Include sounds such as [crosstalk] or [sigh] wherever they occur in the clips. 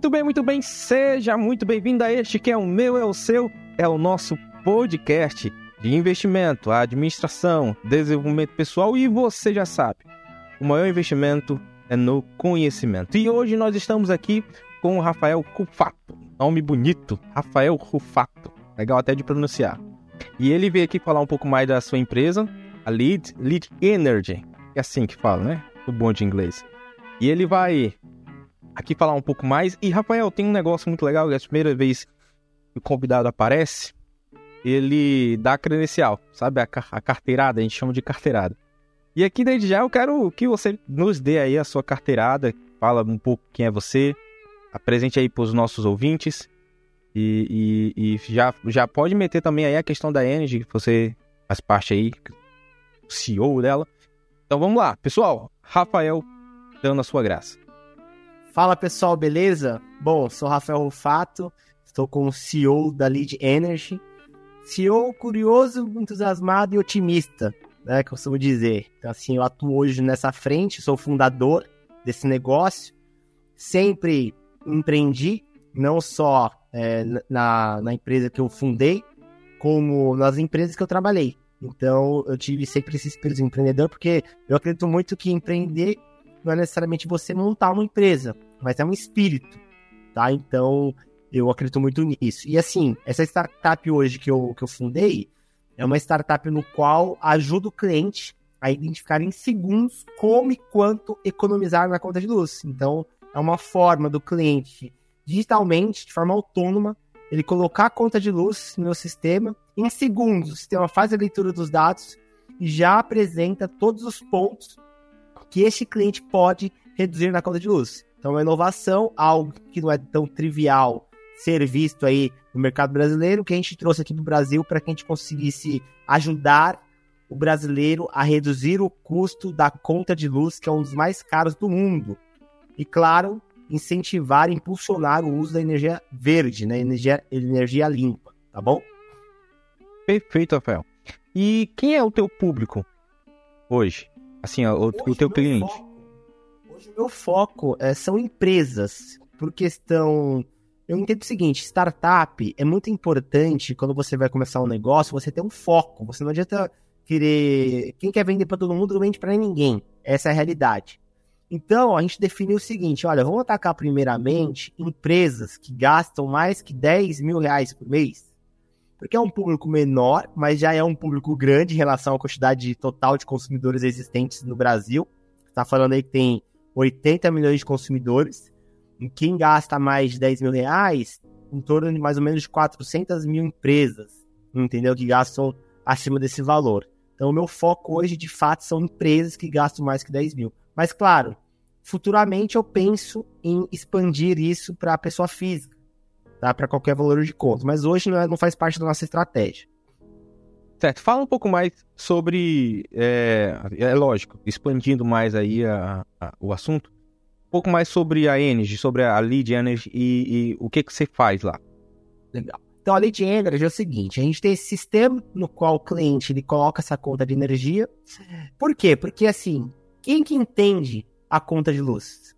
Muito bem, muito bem. Seja muito bem-vindo a este que é o meu, é o seu, é o nosso podcast de investimento, administração, desenvolvimento pessoal e você já sabe, o maior investimento é no conhecimento. E hoje nós estamos aqui com o Rafael Rufato, nome bonito, Rafael Rufato, legal até de pronunciar. E ele veio aqui falar um pouco mais da sua empresa, a Lead, Lead Energy, é assim que fala, né? O bom de inglês. E ele vai aqui falar um pouco mais. E, Rafael, tem um negócio muito legal, é a primeira vez que o convidado aparece, ele dá credencial, sabe? A, a carteirada, a gente chama de carteirada. E aqui desde já eu quero que você nos dê aí a sua carteirada, fala um pouco quem é você, apresente aí para os nossos ouvintes e, e, e, já, já pode meter também aí a questão da Energy, que você faz parte aí, CEO dela. Então vamos lá, pessoal, Rafael dando a sua graça. Fala pessoal, beleza? Bom, sou Rafael Rufato, estou como CEO da Lead Energy. CEO curioso, entusiasmado e otimista, né, que eu costumo dizer. Então, assim, eu atuo hoje nessa frente, sou fundador desse negócio. Sempre empreendi, não só é, na, na empresa que eu fundei, como nas empresas que eu trabalhei. Então, eu tive sempre esse espírito de empreendedor, porque eu acredito muito que empreender não é necessariamente você montar uma empresa, mas é um espírito, tá? Então, eu acredito muito nisso. E assim, essa startup hoje que eu, que eu fundei é uma startup no qual ajuda o cliente a identificar em segundos como e quanto economizar na conta de luz. Então, é uma forma do cliente, digitalmente, de forma autônoma, ele colocar a conta de luz no meu sistema. Em segundos, o sistema faz a leitura dos dados e já apresenta todos os pontos que este cliente pode reduzir na conta de luz. Então, é uma inovação, algo que não é tão trivial ser visto aí no mercado brasileiro, que a gente trouxe aqui para o Brasil para que a gente conseguisse ajudar o brasileiro a reduzir o custo da conta de luz, que é um dos mais caros do mundo. E, claro, incentivar impulsionar o uso da energia verde, né? energia, energia limpa, tá bom? Perfeito, Rafael. E quem é o teu público hoje? Assim, o, hoje, o teu cliente? Foco, hoje o meu foco é, são empresas, por questão... Eu entendo o seguinte, startup é muito importante quando você vai começar um negócio, você ter um foco. Você não adianta querer... Quem quer vender para todo mundo não vende para ninguém. Essa é a realidade. Então, a gente definiu o seguinte: olha, vamos atacar primeiramente empresas que gastam mais que 10 mil reais por mês, porque é um público menor, mas já é um público grande em relação à quantidade total de consumidores existentes no Brasil. Está falando aí que tem 80 milhões de consumidores. Quem gasta mais de 10 mil reais, em torno de mais ou menos 400 mil empresas, entendeu? Que gastam acima desse valor. Então, o meu foco hoje, de fato, são empresas que gastam mais que 10 mil. Mas, claro, futuramente eu penso em expandir isso para a pessoa física, tá? para qualquer valor de conta. Mas hoje não, é, não, faz parte da nossa estratégia. Certo. Fala um pouco mais sobre. É, é lógico, expandindo mais aí a, a, o assunto. Um pouco mais sobre a Energy, sobre a Lead Energy e, e o que, que você faz lá. Legal. Então, a Lead Energy é o seguinte: a gente tem esse sistema no qual o cliente ele coloca essa conta de energia. Por quê? Porque assim, quem que entende a conta de luz?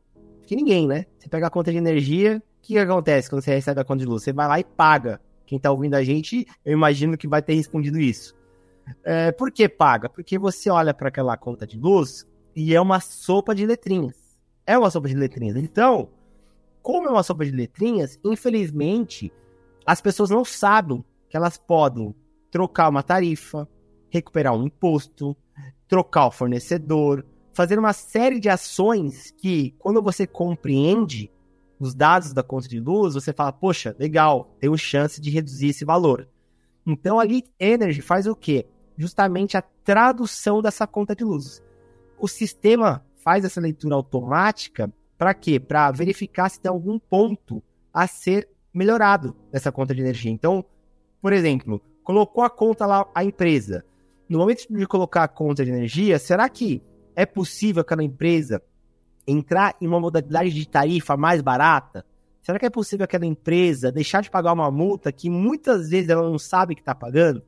Que ninguém, né? Você pega a conta de energia, que, acontece quando você recebe a conta de luz? Você vai lá e paga. Quem tá ouvindo a gente, eu imagino que vai ter respondido isso. É, por que paga? Porque você olha para aquela conta de luz e é uma sopa de letrinhas. É uma sopa de letrinhas. Então, como é uma sopa de letrinhas, infelizmente, as pessoas não sabem que elas podem trocar uma tarifa, recuperar um imposto, trocar o fornecedor, fazer uma série de ações que, quando você compreende os dados da conta de luz, você fala, poxa, legal, tenho chance de reduzir esse valor. Então a Lead Energy faz o quê? Justamente a tradução dessa conta de luz. O sistema faz essa leitura automática para quê? Para verificar se tem algum ponto a ser melhorado nessa conta de energia. Então, por exemplo, colocou a conta lá, a empresa. No momento de colocar a conta de energia, será que é possível aquela empresa entrar em uma modalidade de tarifa mais barata? Será que é possível aquela empresa deixar de pagar uma multa que muitas vezes ela não sabe que está pagando?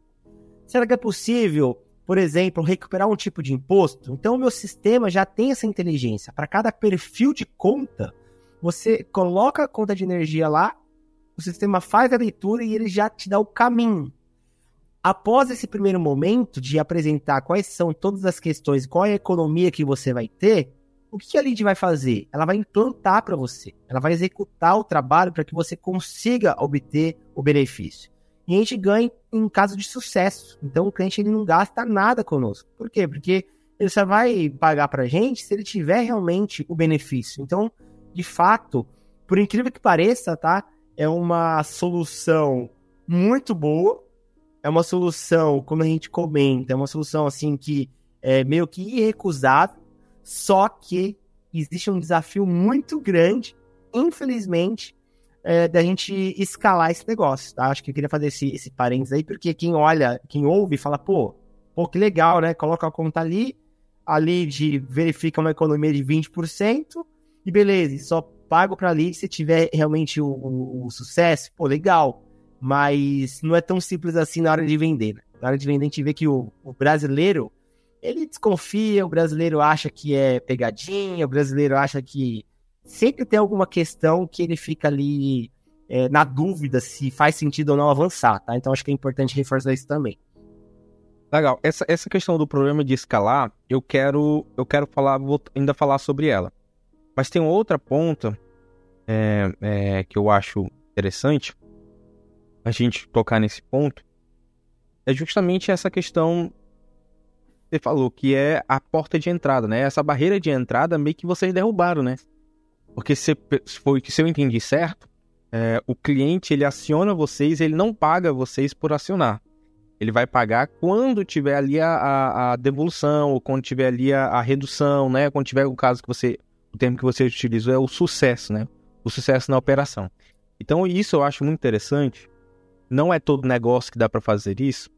Será que é possível, por exemplo, recuperar um tipo de imposto? Então, o meu sistema já tem essa inteligência. Para cada perfil de conta, você coloca a conta de energia lá, o sistema faz a leitura e ele já te dá o caminho. Após esse primeiro momento de apresentar quais são todas as questões, qual é a economia que você vai ter, o que a lead vai fazer? Ela vai implantar para você, ela vai executar o trabalho para que você consiga obter o benefício. E a gente ganha em caso de sucesso. Então o cliente ele não gasta nada conosco. Por quê? Porque ele só vai pagar para a gente se ele tiver realmente o benefício. Então, de fato, por incrível que pareça, tá? É uma solução muito boa. É uma solução, como a gente comenta, é uma solução assim que é meio que irrecusável. Só que existe um desafio muito grande, infelizmente, é, da gente escalar esse negócio, tá? Acho que eu queria fazer esse, esse parênteses aí, porque quem olha, quem ouve, fala, pô, pô, que legal, né? Coloca a conta ali, ali de verifica uma economia de 20%, e beleza, só pago para ali se tiver realmente o, o, o, sucesso, pô, legal. Mas não é tão simples assim na hora de vender. Né? Na hora de vender, a gente vê que o, o brasileiro, ele desconfia, o brasileiro acha que é pegadinha, o brasileiro acha que sempre tem alguma questão que ele fica ali é, na dúvida se faz sentido ou não avançar, tá? Então acho que é importante reforçar isso também. Legal. Essa, essa questão do problema de escalar, eu quero eu quero falar, vou ainda falar sobre ela. Mas tem outra ponta é, é, que eu acho interessante a gente tocar nesse ponto. É justamente essa questão que você falou, que é a porta de entrada, né? Essa barreira de entrada meio que vocês derrubaram, né? Porque se foi se eu entendi certo, é, o cliente ele aciona vocês, ele não paga vocês por acionar. Ele vai pagar quando tiver ali a, a, a devolução, ou quando tiver ali a, a, redução, né? Quando tiver o caso que você. O termo que você utilizou é o sucesso, né? O sucesso na operação. Então, isso eu acho muito interessante. Não é todo negócio que dá para fazer isso,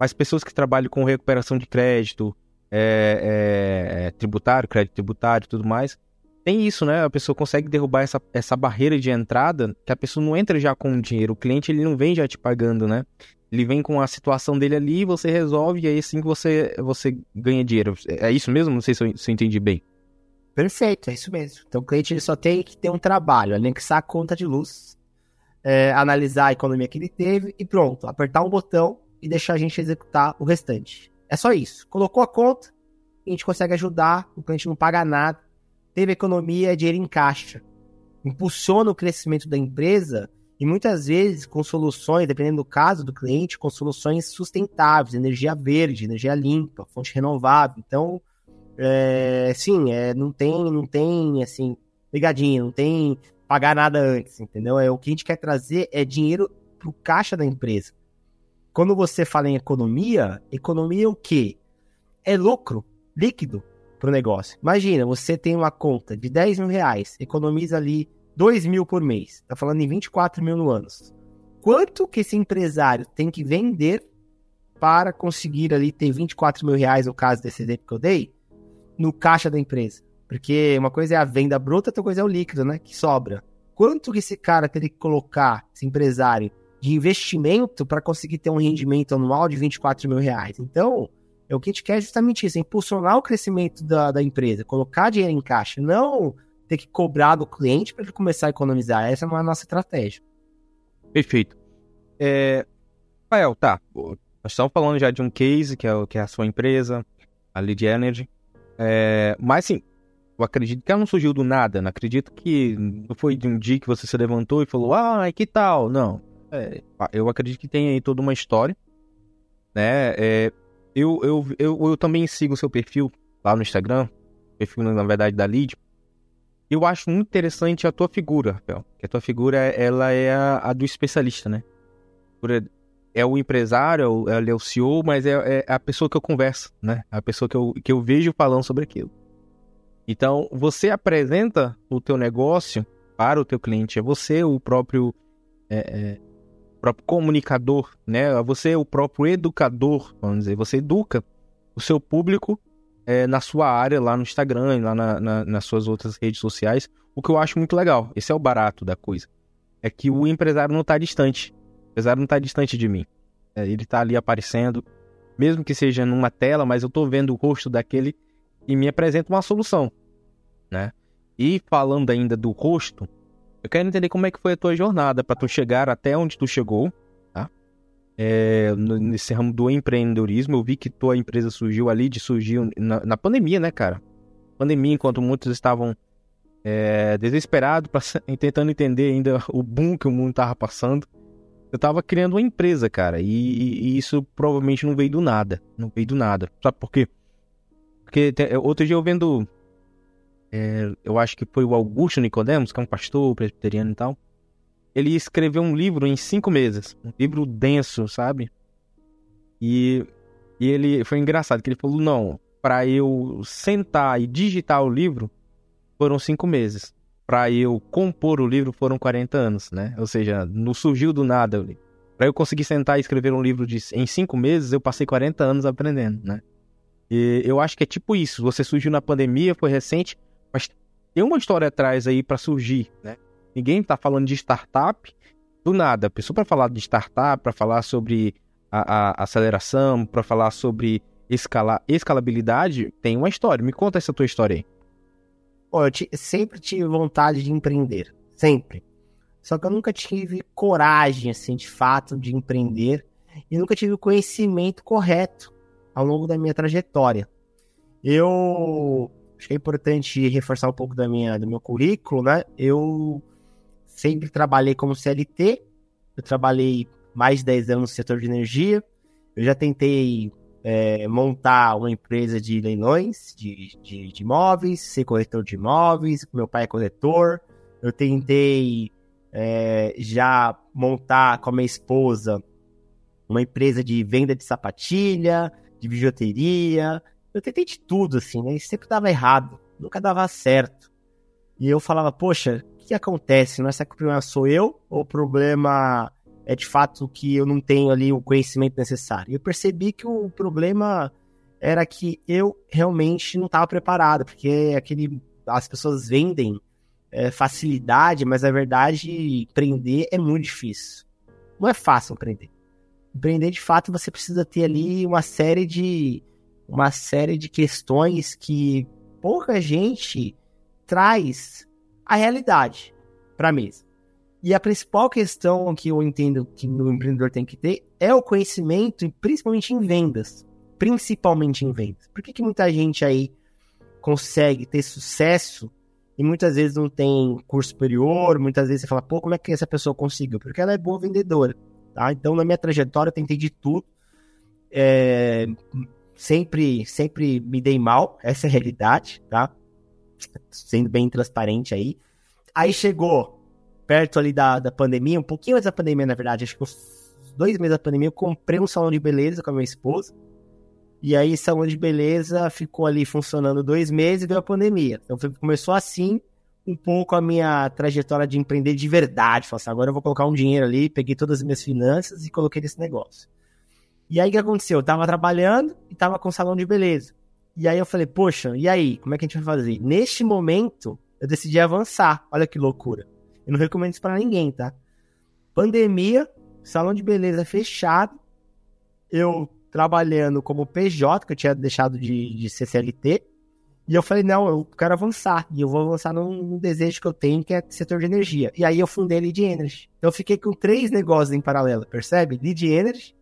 mas pessoas que trabalham com recuperação de crédito, é, é, é, tributário, crédito tributário e tudo mais, tem isso, né? A pessoa consegue derrubar essa, essa barreira de entrada, que a pessoa não entra já com o dinheiro. O cliente ele não vem já te pagando, né? Ele vem com a situação dele ali, você resolve e aí assim que você, você ganha dinheiro. É isso mesmo? Não sei se eu, se eu entendi bem. Perfeito, é isso mesmo. Então o cliente ele só tem que ter um trabalho, anexar a conta de luz, é, analisar a economia que ele teve e pronto, apertar um botão e deixar a gente executar o restante. É só isso. Colocou a conta, a gente consegue ajudar, o cliente não paga nada teve economia, dinheiro em caixa. Impulsiona o crescimento da empresa e muitas vezes com soluções, dependendo do caso do cliente, com soluções sustentáveis, energia verde, energia limpa, fonte renovável. Então, é, sim, é, não tem, não tem assim, ligadinho, não tem pagar nada antes, entendeu? É o que a gente quer trazer é dinheiro para o caixa da empresa. Quando você fala em economia, economia é o quê? É lucro líquido para o negócio. Imagina, você tem uma conta de 10 mil reais, economiza ali 2 mil por mês. Tá falando em 24 mil no ano. Quanto que esse empresário tem que vender para conseguir ali ter 24 mil reais, no caso desse exemplo que eu dei, no caixa da empresa? Porque uma coisa é a venda bruta, outra coisa é o líquido, né? Que sobra. Quanto que esse cara teria que colocar, esse empresário, de investimento para conseguir ter um rendimento anual de 24 mil reais? Então, é o que a gente quer é justamente isso, impulsionar o crescimento da, da empresa, colocar dinheiro em caixa, não ter que cobrar do cliente para ele começar a economizar. Essa é a nossa estratégia. Perfeito. É... Rafael, tá. Nós estamos falando já de um case, que é, que é a sua empresa, a Lead Energy. É... Mas, sim, eu acredito que ela não surgiu do nada. Não acredito que foi de um dia que você se levantou e falou, ah, que tal? Não. É... eu acredito que tem aí toda uma história. Né? É... Eu, eu, eu, eu também sigo o seu perfil lá no Instagram, perfil, na verdade, da Lid. Eu acho muito interessante a tua figura, Rafael. Que a tua figura, ela é a, a do especialista, né? É o empresário, ela é o CEO, mas é, é, a pessoa que eu converso, né? A pessoa que eu, que eu vejo falando sobre aquilo. Então, você apresenta o teu negócio para o teu cliente. É você o próprio é, é, próprio comunicador, né? Você é o próprio educador, vamos dizer. Você educa o seu público é, na sua área, lá no Instagram, lá na, na, nas suas outras redes sociais, o que eu acho muito legal. Esse é o barato da coisa. É que o empresário não está distante. O empresário não está distante de mim. É, ele está ali aparecendo, mesmo que seja numa tela, mas eu estou vendo o rosto daquele e me apresenta uma solução, né? E falando ainda do rosto, eu quero entender como é que foi a tua jornada para tu chegar até onde tu chegou, tá? É, nesse ramo do empreendedorismo, eu vi que tua empresa surgiu ali, de surgiu na, na pandemia, né, cara? Pandemia, enquanto muitos estavam é, desesperados, tentando entender ainda [laughs] o boom que o mundo tava passando. Eu tava criando uma empresa, cara, e, e, isso provavelmente não veio do nada. Não veio do nada. Sabe por quê? Porque outro dia eu vendo. É, eu acho que foi o Augusto Nicodemos, que é um pastor presbiteriano e tal. Ele escreveu um livro em cinco meses. Um livro denso, sabe? E, e ele foi engraçado, que ele falou: não, para eu sentar e digitar o livro foram cinco meses para eu compor o livro foram 40 anos, né? Ou seja, não surgiu do nada. Para eu conseguir sentar e escrever um livro de, em cinco meses, eu passei 40 anos aprendendo, né? E eu acho que é tipo isso. Você surgiu na pandemia, foi recente, mas tem uma história atrás aí para surgir, né? Ninguém tá falando de startup do nada. A pessoa para falar de startup, para falar sobre a, a aceleração, para falar sobre escala, escalabilidade, tem uma história. Me conta essa tua história aí. Pô, eu sempre tive vontade de empreender. Sempre. Só que eu nunca tive coragem, assim, de fato, de empreender. E nunca tive o conhecimento correto ao longo da minha trajetória. Eu acho que é importante reforçar um pouco da minha, do meu currículo, né? Eu sempre trabalhei como CLT. Eu trabalhei mais de 10 anos no setor de energia. Eu já tentei é, montar uma empresa de leilões de, de, de, imóveis, ser corretor de imóveis, meu pai é corretor. Eu tentei é, já montar com a minha esposa uma empresa de venda de sapatilha, de bijuteria. Eu tentei de tudo, assim, né? E sempre dava errado, nunca dava certo. E eu falava, poxa, o que acontece? Não é que o problema sou eu ou o problema é de fato que eu não tenho ali o conhecimento necessário. Eu percebi que o problema era que eu realmente não estava preparado, porque aquele, as pessoas vendem é, facilidade, mas na verdade empreender é muito difícil. Não é fácil empreender. Empreender de fato você precisa ter ali uma série de uma série de questões que pouca gente traz a realidade para a mesa. E a principal questão que eu entendo que o empreendedor tem que ter é o conhecimento, principalmente em vendas. Principalmente em vendas. Por que, que muita gente aí consegue ter sucesso e muitas vezes não tem curso superior? Muitas vezes você fala, pô, como é que essa pessoa conseguiu? Porque ela é boa vendedora. Tá? Então, na minha trajetória, eu tentei de tudo. É, sempre, sempre me dei mal, essa é a realidade, tá? Sendo bem transparente aí. Aí chegou perto ali da, da pandemia, um pouquinho antes da pandemia, na verdade, acho que uns dois meses da pandemia, eu comprei um salão de beleza com a minha esposa. E aí, salão de beleza ficou ali funcionando dois meses e veio a pandemia. Então, começou assim um pouco a minha trajetória de empreender de verdade. Falei assim, agora eu vou colocar um dinheiro ali, peguei todas as minhas finanças e coloquei nesse negócio. E aí, o que aconteceu? Eu tava trabalhando e tava com salão de beleza. E aí, eu falei, poxa, e aí? Como é que a gente vai fazer? Neste momento, eu decidi avançar. Olha que loucura. Eu não recomendo isso para ninguém, tá? Pandemia, salão de beleza fechado. Eu trabalhando como PJ, que eu tinha deixado de, de ser CLT. E eu falei, não, eu quero avançar. E eu vou avançar num, num, desejo que eu tenho, que é setor de energia. E aí eu fundei a Lead Energy. Então eu fiquei com três negócios em paralelo, percebe? Lead Energy,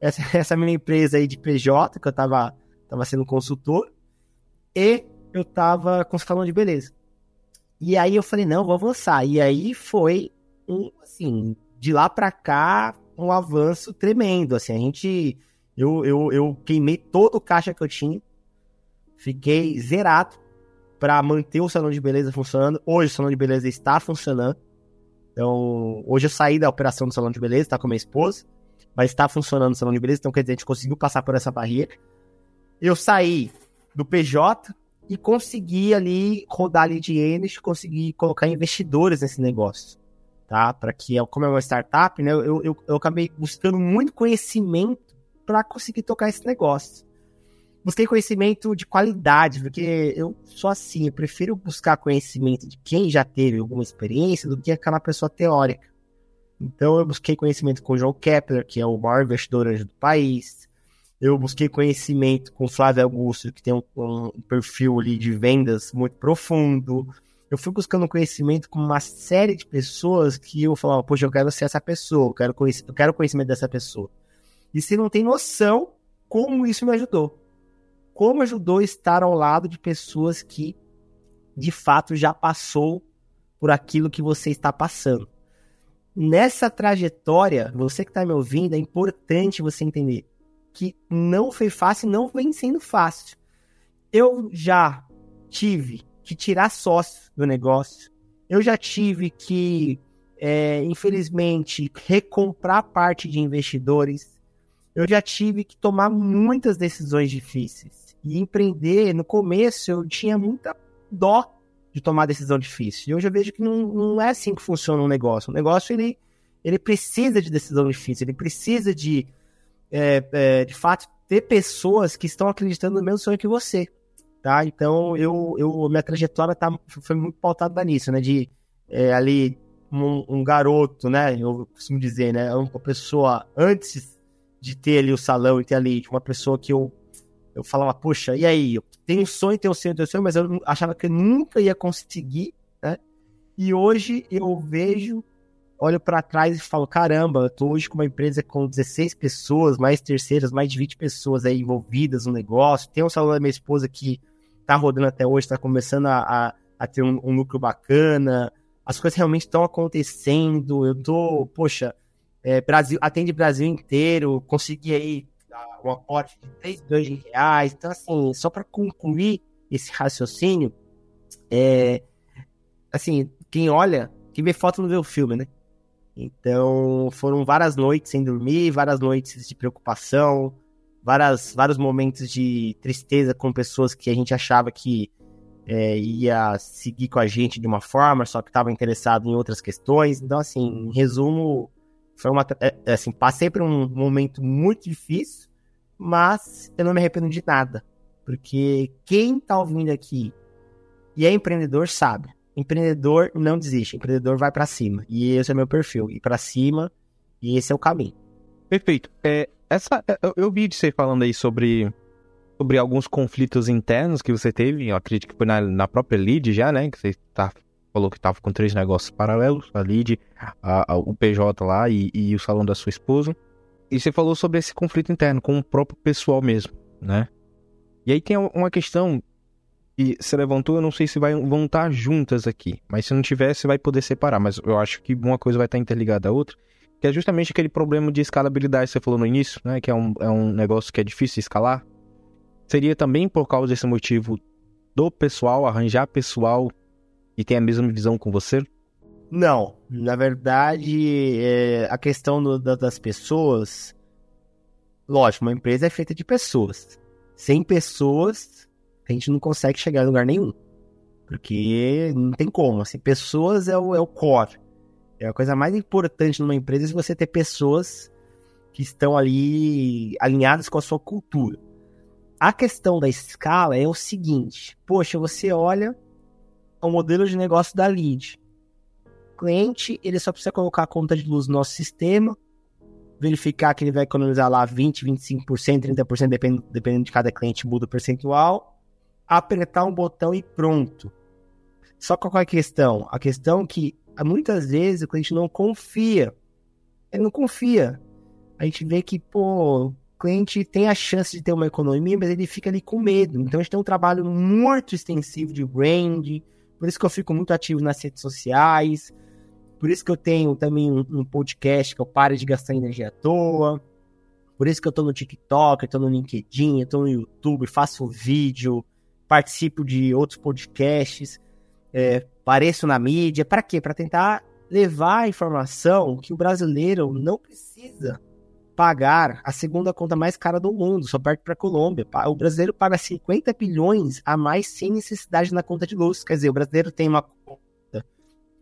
essa, [laughs] essa minha empresa aí de PJ, que eu tava, tava sendo consultor. E eu tava com salão de beleza. E aí eu falei, não, vou avançar. E aí foi um, assim, de lá para cá, um avanço tremendo. Assim, a gente. Eu, eu, eu queimei todo o caixa que eu tinha. Fiquei zerado para manter o salão de beleza funcionando. Hoje o salão de beleza está funcionando. Então, hoje eu saí da operação do salão de beleza, tá com minha esposa, mas está funcionando o salão de beleza, então quer dizer, a gente conseguiu passar por essa barreira. Eu saí do PJ, e conseguir ali rodar lead enes, conseguir colocar investidores nesse negócio, tá? Para que, como é uma startup, né, eu, eu, eu acabei buscando muito conhecimento para conseguir tocar esse negócio. Busquei conhecimento de qualidade, porque eu sou assim, eu prefiro buscar conhecimento de quem já teve alguma experiência do que aquela pessoa teórica. Então eu busquei conhecimento com o João Kepler, que é o maior investidor do país, eu busquei conhecimento com Flávio Augusto, que tem um, um, perfil ali de vendas muito profundo. eu fui buscando conhecimento com uma série de pessoas que eu falava, poxa, eu quero ser essa pessoa, eu quero, conhec eu quero conhecimento dessa pessoa. E você não tem noção como isso me ajudou. Como ajudou estar ao lado de pessoas que, de fato, já passou por aquilo que você está passando. Nessa trajetória, você que está me ouvindo, é importante você entender que não foi fácil, não vem sendo fácil. Eu já tive que tirar sócio do negócio. Eu já tive que, é, infelizmente, recomprar parte de investidores. Eu já tive que tomar muitas decisões difíceis. E empreender, no começo, eu tinha muita dó de tomar decisão difícil. E hoje eu vejo que não, não é assim que funciona um negócio. O negócio, ele, ele precisa de decisão difícil, ele precisa de é, é, de fato, ter pessoas que estão acreditando no mesmo sonho que você, tá? Então, eu, eu minha trajetória tá, foi muito pautada nisso, né? De é, ali, um, um, garoto, né? Eu costumo dizer, né? Uma pessoa, antes de ter ali o salão e ter ali, uma pessoa que eu, eu falava, poxa, e aí? Eu tenho um sonho, tenho um sonho, tenho um sonho, mas eu achava que eu nunca ia conseguir, né? E hoje eu vejo olho para trás e falo, caramba, eu tô hoje com uma empresa com 16 pessoas, mais terceiras, mais de 20 pessoas aí envolvidas no negócio. Tem um salão da minha esposa que tá rodando até hoje, tá começando a, a, a ter um, um, lucro bacana. As coisas realmente estão acontecendo. Eu tô, poxa, é, Brasil, atende Brasil inteiro, consegui aí um aporte de 3 bilhões de reais. Então, assim, só para concluir esse raciocínio, é, assim, quem olha, quem vê foto não vê o filme, né? Então, foram várias noites sem dormir, várias noites de preocupação, várias, vários momentos de tristeza com pessoas que a gente achava que é, ia seguir com a gente de uma forma, só que estava interessado em outras questões. Então, assim, em resumo, foi uma, é, é, assim, passei por um momento muito difícil, mas eu não me arrependo de nada. Porque quem está ouvindo aqui e é empreendedor sabe empreendedor não desiste, empreendedor vai para cima. E esse é meu perfil, ir para cima, e esse é o caminho. Perfeito. É, essa, é, eu, eu vi de você falando aí sobre, sobre alguns conflitos internos que você teve, eu acredito que foi na, na própria lead já, né, que você tá, falou que estava com três negócios paralelos, a a, o PJ lá e, e o salão da sua esposa. E você falou sobre esse conflito interno com o próprio pessoal mesmo, né? E aí tem uma questão que se levantou, eu não sei se vai, vão estar juntas aqui. Mas se não tiver, você vai poder separar. Mas eu acho que uma coisa vai estar interligada à outra. Que é justamente aquele problema de escalabilidade que você falou no início, né? Que é um, é um negócio que é difícil de escalar. Seria também por causa desse motivo do pessoal, arranjar pessoal e tem a mesma visão com você? Não. Na verdade, é, a questão do, das pessoas. Lógico, uma empresa é feita de pessoas. Sem pessoas, a gente não consegue chegar em lugar nenhum. Porque não tem como. Assim, pessoas é o, é o core. É a coisa mais importante numa empresa é você ter pessoas que estão ali alinhadas com a sua cultura. A questão da escala é o seguinte: poxa, você olha o modelo de negócio da lead. O cliente ele só precisa colocar a conta de luz no nosso sistema, verificar que ele vai economizar lá 20, 25%, 30%, dependendo, dependendo de cada cliente, muda o percentual apertar um botão e pronto. Só qual é a questão? A questão é que muitas vezes o cliente não confia. Ele não confia. A gente vê que, pô, o cliente tem a chance de ter uma economia, mas ele fica ali com medo. Então a gente tem um trabalho muito extensivo de brand, por isso que eu fico muito ativo nas redes sociais, por isso que eu tenho também um, um podcast que eu pare de gastar energia à toa, por isso que eu tô no TikTok, eu tô no LinkedIn, eu tô no YouTube, faço vídeo, participo de outros podcasts, é, na mídia. Para quê? Para tentar levar a informação que o brasileiro não precisa pagar a segunda conta mais cara do mundo, só perto para a Colômbia. O brasileiro paga 50 bilhões a mais sem necessidade na conta de luz. Quer dizer, o brasileiro tem uma conta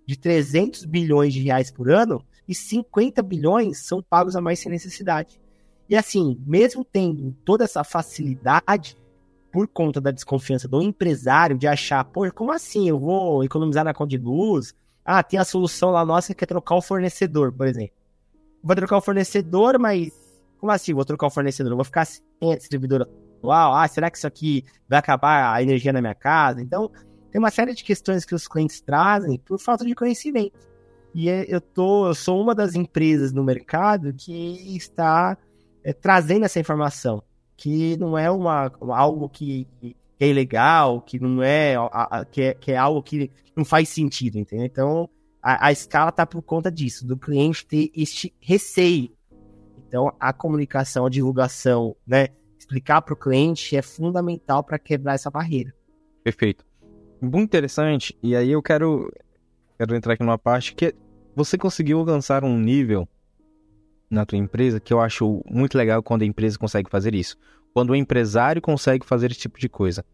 de 300 bilhões de reais por ano e 50 bilhões são pagos a mais sem necessidade. E assim, mesmo tendo toda essa facilidade por conta da desconfiança do empresário de achar, pô, como assim? Eu vou economizar na conta de luz? Ah, tem a solução lá nossa que é trocar o fornecedor, por exemplo. Vou trocar o fornecedor, mas como assim vou trocar o fornecedor? Eu vou ficar sem a distribuidora atual? Ah, será que isso aqui vai acabar a energia na minha casa? Então, tem uma série de questões que os clientes trazem por falta de conhecimento. E é, eu, tô, eu sou uma das empresas no mercado que está é, trazendo essa informação, que não é uma, algo que, que é ilegal, que não é, a, a, que é, que é algo que não faz sentido, entendeu? Então, a, a escala está por conta disso, do cliente ter este receio. Então, a comunicação, a divulgação, né, explicar para o cliente é fundamental para quebrar essa barreira. Perfeito. Muito interessante, e aí eu quero, quero entrar aqui numa parte que você conseguiu alcançar um nível na tua empresa que eu acho muito legal quando a empresa consegue fazer isso. Quando o empresário consegue fazer esse tipo de coisa.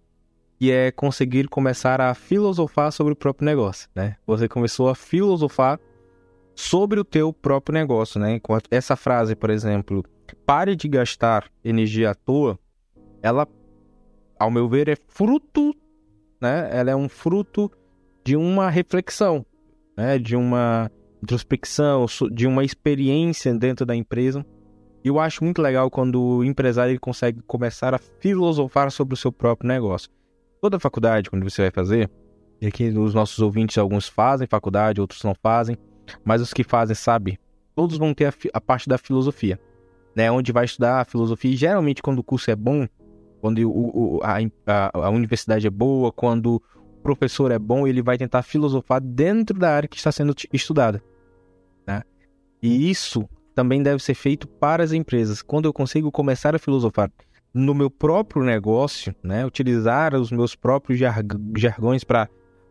Que é conseguir começar a filosofar sobre o próprio negócio, né? Você começou a filosofar sobre o teu próprio negócio, né? Essa frase, por exemplo, pare de gastar energia à toa, ela, ao meu ver, é fruto, né? Ela é um fruto de uma reflexão, né? De uma introspecção, de uma experiência dentro da empresa. Eu acho muito legal quando o empresário consegue começar a filosofar sobre o seu próprio negócio. Toda faculdade, quando você vai fazer, e aqui os nossos ouvintes, alguns fazem faculdade, outros não fazem, mas os que fazem, sabe, todos vão ter a, a parte da filosofia, né? Onde vai estudar a filosofia. E geralmente, quando o curso é bom, quando o, o, a, a, a universidade é boa, quando o professor é bom, ele vai tentar filosofar dentro da área que está sendo estudada. Né? E isso também deve ser feito para as empresas. Quando eu consigo começar a filosofar no meu próprio negócio, né, utilizar os meus próprios jargões para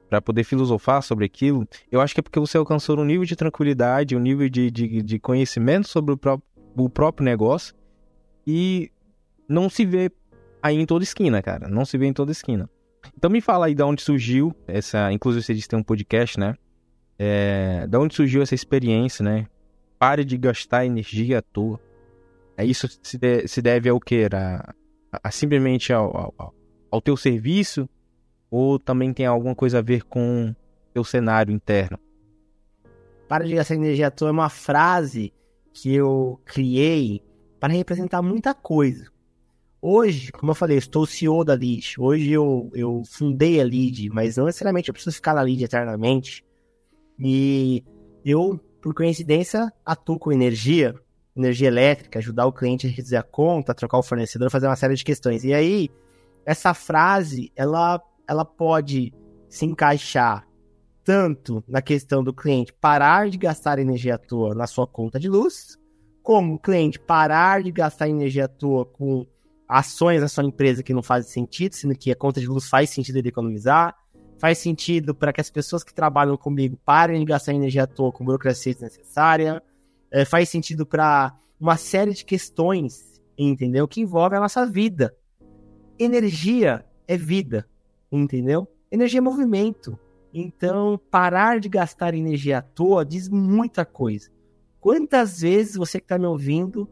para poder filosofar sobre aquilo, eu acho que é porque você alcançou um nível de tranquilidade, um nível de, de, de conhecimento sobre o, pró o próprio negócio e não se vê aí em toda esquina, cara. Não se vê em toda esquina. Então me fala aí de onde surgiu essa. Inclusive você disse que tem um podcast, né? É, da onde surgiu essa experiência, né? Pare de gastar energia à toa. É isso se, de, se deve ao que? A, a, simplesmente ao, ao, ao, teu serviço? Ou também tem alguma coisa a ver com teu cenário interno? Pare de gastar energia à toa é uma frase que eu criei para representar muita coisa. Hoje, como eu falei, eu estou CEO da Lead. Hoje eu, eu fundei a Lead, mas não necessariamente eu preciso ficar na Lead eternamente. E eu, por coincidência, atuo com energia, energia elétrica, ajudar o cliente a reduzir a conta, trocar o fornecedor, fazer uma série de questões. E aí, essa frase, ela, ela pode se encaixar tanto na questão do cliente parar de gastar energia à toa na sua conta de luz, como o cliente parar de gastar energia à toa com ações na sua empresa que não fazem sentido, sendo que a conta de luz faz sentido ele economizar, faz sentido para que as pessoas que trabalham comigo parem de gastar energia à toa com burocracia desnecessária, é, faz sentido para uma série de questões, entendeu? Que envolvem a nossa vida. Energia é vida, entendeu? Energia é movimento. Então, parar de gastar energia à toa diz muita coisa. Quantas vezes você que está me ouvindo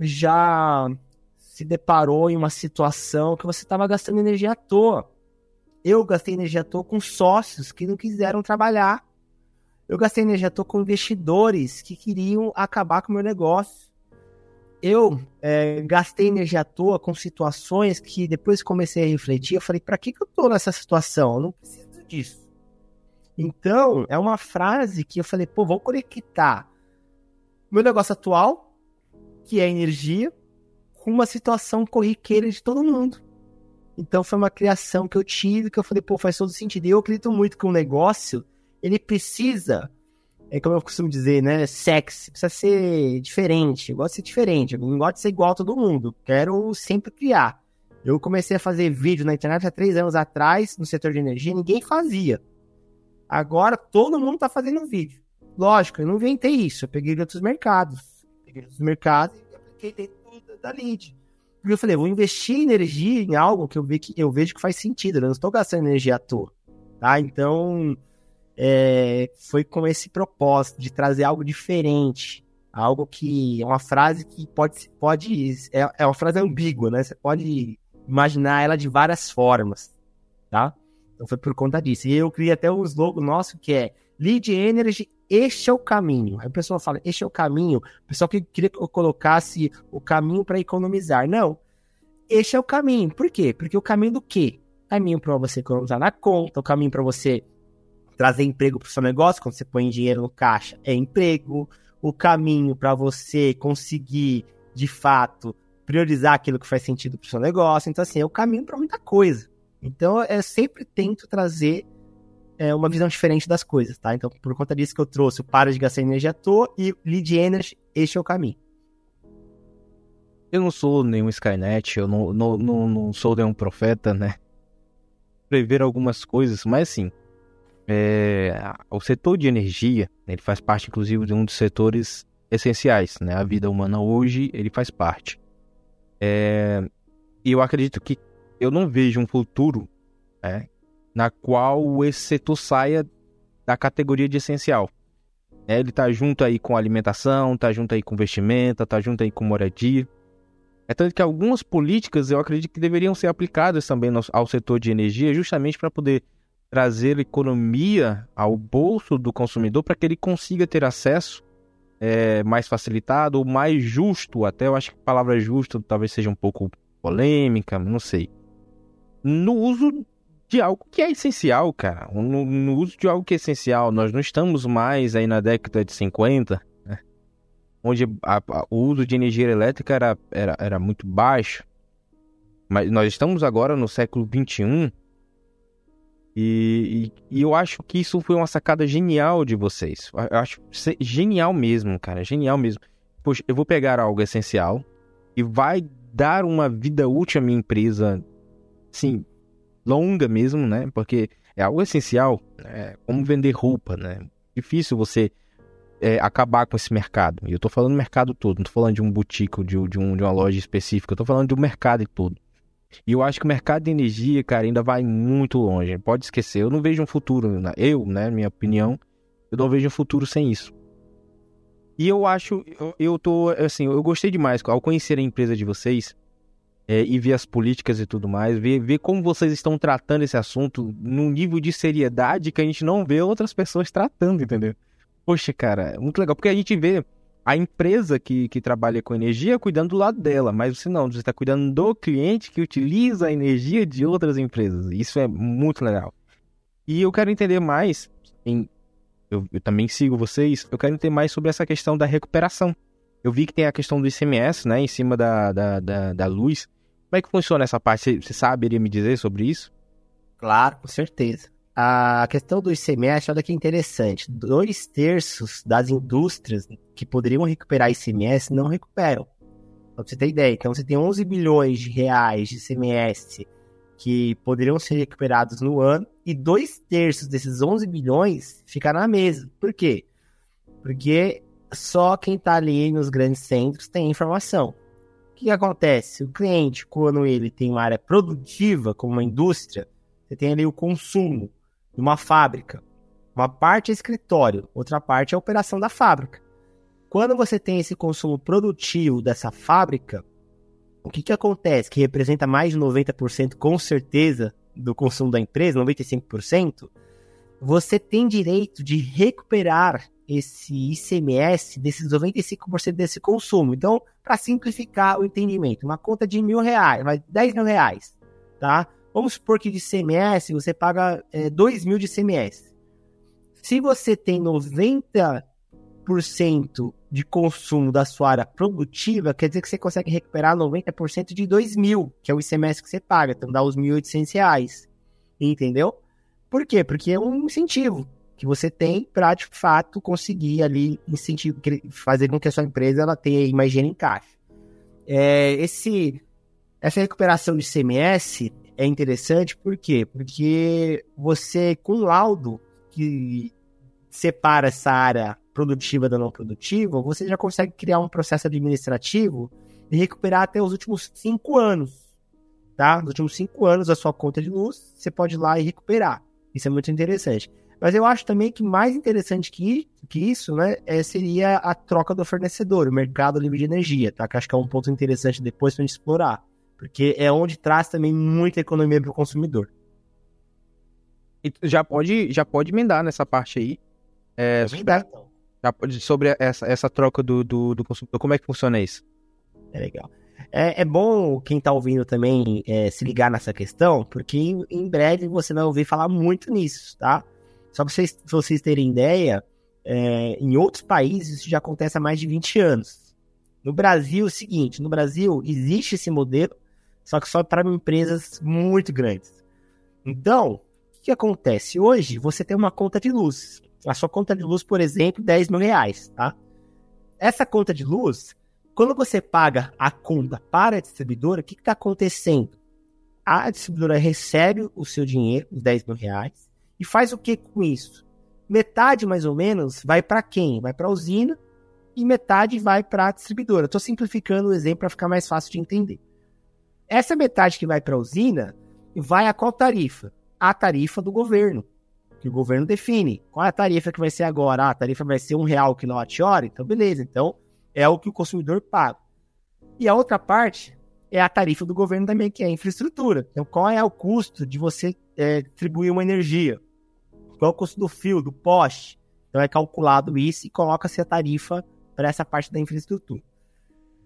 já se deparou em uma situação que você estava gastando energia à toa? Eu gastei energia à toa com sócios que não quiseram trabalhar. Eu gastei energia à toa com investidores que queriam acabar com o meu negócio. Eu é, gastei energia à toa com situações que depois comecei a refletir, eu falei, para que, que eu tô nessa situação? Eu não preciso disso. Então, é uma frase que eu falei, pô, vou conectar meu negócio atual, que é energia, com uma situação corriqueira de todo mundo. Então foi uma criação que eu tive que eu falei, pô, faz todo sentido. E eu acredito muito que um negócio, ele precisa, é como eu costumo dizer, né, sexy, precisa ser diferente. Eu gosto de ser diferente, eu não gosto de ser igual a todo mundo. Quero sempre criar. Eu comecei a fazer vídeo na internet há três anos atrás, no setor de energia, ninguém fazia. Agora todo mundo tá fazendo vídeo. Lógico, eu não inventei isso, eu peguei de outros mercados. Peguei de outros mercados e apliquei dentro da lead. Porque eu falei, vou investir energia em algo que eu, que, eu vejo que faz sentido, eu não estou gastando energia à toa. Tá? Então, é, foi com esse propósito de trazer algo diferente. Algo que é uma frase que pode. pode é, é uma frase ambígua, né? Você pode imaginar ela de várias formas. Tá? Então foi por conta disso. E eu criei até um slogan nosso que é Lead Energy, este é o caminho. Aí o pessoal fala, este é o caminho. O pessoal que queria que eu colocasse o caminho para economizar. Não. Este é o caminho. Por quê? Porque o caminho do quê? caminho para você economizar na conta, o caminho para você trazer emprego para o seu negócio, quando você põe dinheiro no caixa, é emprego, o caminho para você conseguir, de fato, priorizar aquilo que faz sentido para o seu negócio. Então, assim, é o caminho para muita coisa. Então, eu sempre tento trazer é, uma visão diferente das coisas, tá? Então, por conta disso que eu trouxe o para de gastar energia à toa e lead energy, este é o caminho. Eu não sou nenhum Skynet, eu não, não, não, não sou nenhum profeta, né? Prever algumas coisas, mas assim, é, o setor de energia, ele faz parte, inclusive, de um dos setores essenciais, né? A vida humana hoje, ele faz parte. É, e eu acredito que eu não vejo um futuro né, na qual esse setor saia da categoria de essencial. É, ele está junto aí com alimentação, está junto aí com vestimenta, está junto aí com moradia. É tanto que algumas políticas eu acredito que deveriam ser aplicadas também ao setor de energia, justamente para poder trazer economia ao bolso do consumidor para que ele consiga ter acesso é, mais facilitado ou mais justo, até eu acho que a palavra justo talvez seja um pouco polêmica, não sei. No uso de algo que é essencial, cara. No, no uso de algo que é essencial. Nós não estamos mais aí na década de 50, né? onde a, a, o uso de energia elétrica era, era, era muito baixo. Mas nós estamos agora no século 21 e, e, e, eu acho que isso foi uma sacada genial de vocês. Eu acho genial mesmo, cara. Genial mesmo. Poxa, eu vou pegar algo essencial e vai dar uma vida útil à minha empresa, sim, longa mesmo, né? Porque é algo essencial, é como vender roupa, né? Difícil você é, acabar com esse mercado. E eu tô falando do mercado todo, não tô falando de um boutique, de, de, um, de uma loja específica, eu tô falando do mercado todo. E eu acho que o mercado de energia, cara, ainda vai muito longe. Pode esquecer. Eu não vejo um futuro, eu, né, minha opinião, eu não vejo um futuro sem isso. E eu acho, eu, eu tô, assim, eu gostei demais ao conhecer a empresa de vocês é, e ver as políticas e tudo mais, ver, ver como vocês estão tratando esse assunto num nível de seriedade que a gente não vê outras pessoas tratando, entendeu? Poxa, cara, muito legal, porque a gente vê a empresa que, que trabalha com energia cuidando do lado dela, mas você não, você está cuidando do cliente que utiliza a energia de outras empresas. Isso é muito legal. E eu quero entender mais, em, eu, eu, também sigo vocês, eu quero entender mais sobre essa questão da recuperação. Eu vi que tem a questão do ICMS, né, em cima da, da, da, da luz. Como é que funciona essa parte? Você saberia me dizer sobre isso? Claro, com certeza. A questão do ICMS, olha que interessante. Dois terços das indústrias que poderiam recuperar ICMS não recuperam. Pra você ter ideia. Então, você tem 11 bilhões de reais de ICMS que poderiam ser recuperados no ano e dois terços desses 11 bilhões ficaram na mesa. Por quê? Porque só quem está ali nos grandes centros tem informação. O que, que acontece? O cliente, quando ele tem uma área produtiva, como uma indústria, você tem ali o consumo numa fábrica. Uma parte é escritório, outra parte é a operação da fábrica. Quando você tem esse consumo produtivo dessa fábrica, o que, que acontece? Que representa mais de 90% com certeza do consumo da empresa, 95%, você tem direito de recuperar esse ICMS desses 95% desse consumo. Então, para simplificar o entendimento, uma conta de mil reais, vai 10 mil reais, tá? Vamos supor que de CMS você paga é, 2 mil de CMS. Se você tem 90% de consumo da sua área produtiva, quer dizer que você consegue recuperar 90% de 2 mil, que é o ICMS que você paga, então dá os 1.800 reais. Entendeu? Por quê? Porque é um incentivo que você tem para, de fato, conseguir ali incentivo, fazer com que a sua empresa ela tenha mais dinheiro em caixa. É, esse, essa recuperação de CMS é interessante, por quê? Porque você, com laudo que separa essa área produtiva da não produtiva, você já consegue criar um processo administrativo e recuperar até os últimos cinco anos. Tá? Nos últimos cinco anos da sua conta de luz, você pode ir lá e recuperar. Isso é muito interessante. Mas eu acho também que mais interessante que, que isso, né, é, seria a troca do fornecedor, o mercado livre de energia, tá? Que acho que é um ponto interessante depois para gente explorar. Porque é onde traz também muita economia para o consumidor. E já pode, já pode emendar nessa parte aí. É, então. Já pode, sobre essa, essa troca do, do, do, consumidor, como é que funciona isso? É legal. É, é bom quem está ouvindo também é, se ligar nessa questão, porque em, em, breve você vai ouvir falar muito nisso, tá? Só para vocês, vocês terem ideia, é, em outros países isso já acontece há mais de 20 anos. No Brasil, é o seguinte: no Brasil existe esse modelo, só que só para empresas muito grandes. Então, o que acontece? Hoje você tem uma conta de luz. A sua conta de luz, por exemplo, 10 mil reais, tá? Essa conta de luz, quando você paga a conta para a distribuidora, o que está acontecendo? A distribuidora recebe o seu dinheiro, os 10 mil reais, e faz o que com isso? Metade, mais ou menos, vai para quem? Vai para a usina e metade vai para a distribuidora. Estou simplificando o exemplo para ficar mais fácil de entender. Essa metade que vai para a usina vai a qual tarifa? A tarifa do governo, que o governo define. Qual é a tarifa que vai ser agora? Ah, a tarifa vai ser um real quilowatt-hora? Então, beleza. Então, é o que o consumidor paga. E a outra parte é a tarifa do governo também, que é a infraestrutura. Então, qual é o custo de você é, distribuir uma energia? Qual é o custo do fio, do poste? Então, é calculado isso e coloca-se a tarifa para essa parte da infraestrutura.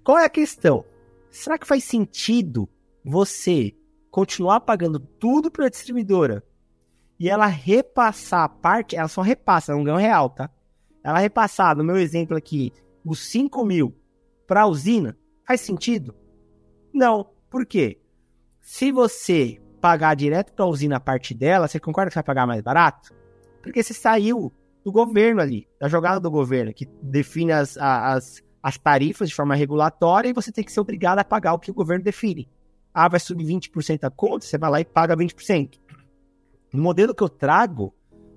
Qual é a questão? Será que faz sentido você continuar pagando tudo para a distribuidora e ela repassar a parte, ela só repassa, não ganha um real, tá? Ela repassar, no meu exemplo aqui, os 5 mil para a usina, faz sentido? Não. Por quê? Se você pagar direto para a usina a parte dela, você concorda que vai pagar mais barato? Porque você saiu do governo ali, da jogada do governo, que define as, as, as tarifas de forma regulatória e você tem que ser obrigado a pagar o que o governo define. Ah, vai subir 20% a conta, você vai lá e paga 20%. No modelo que eu trago,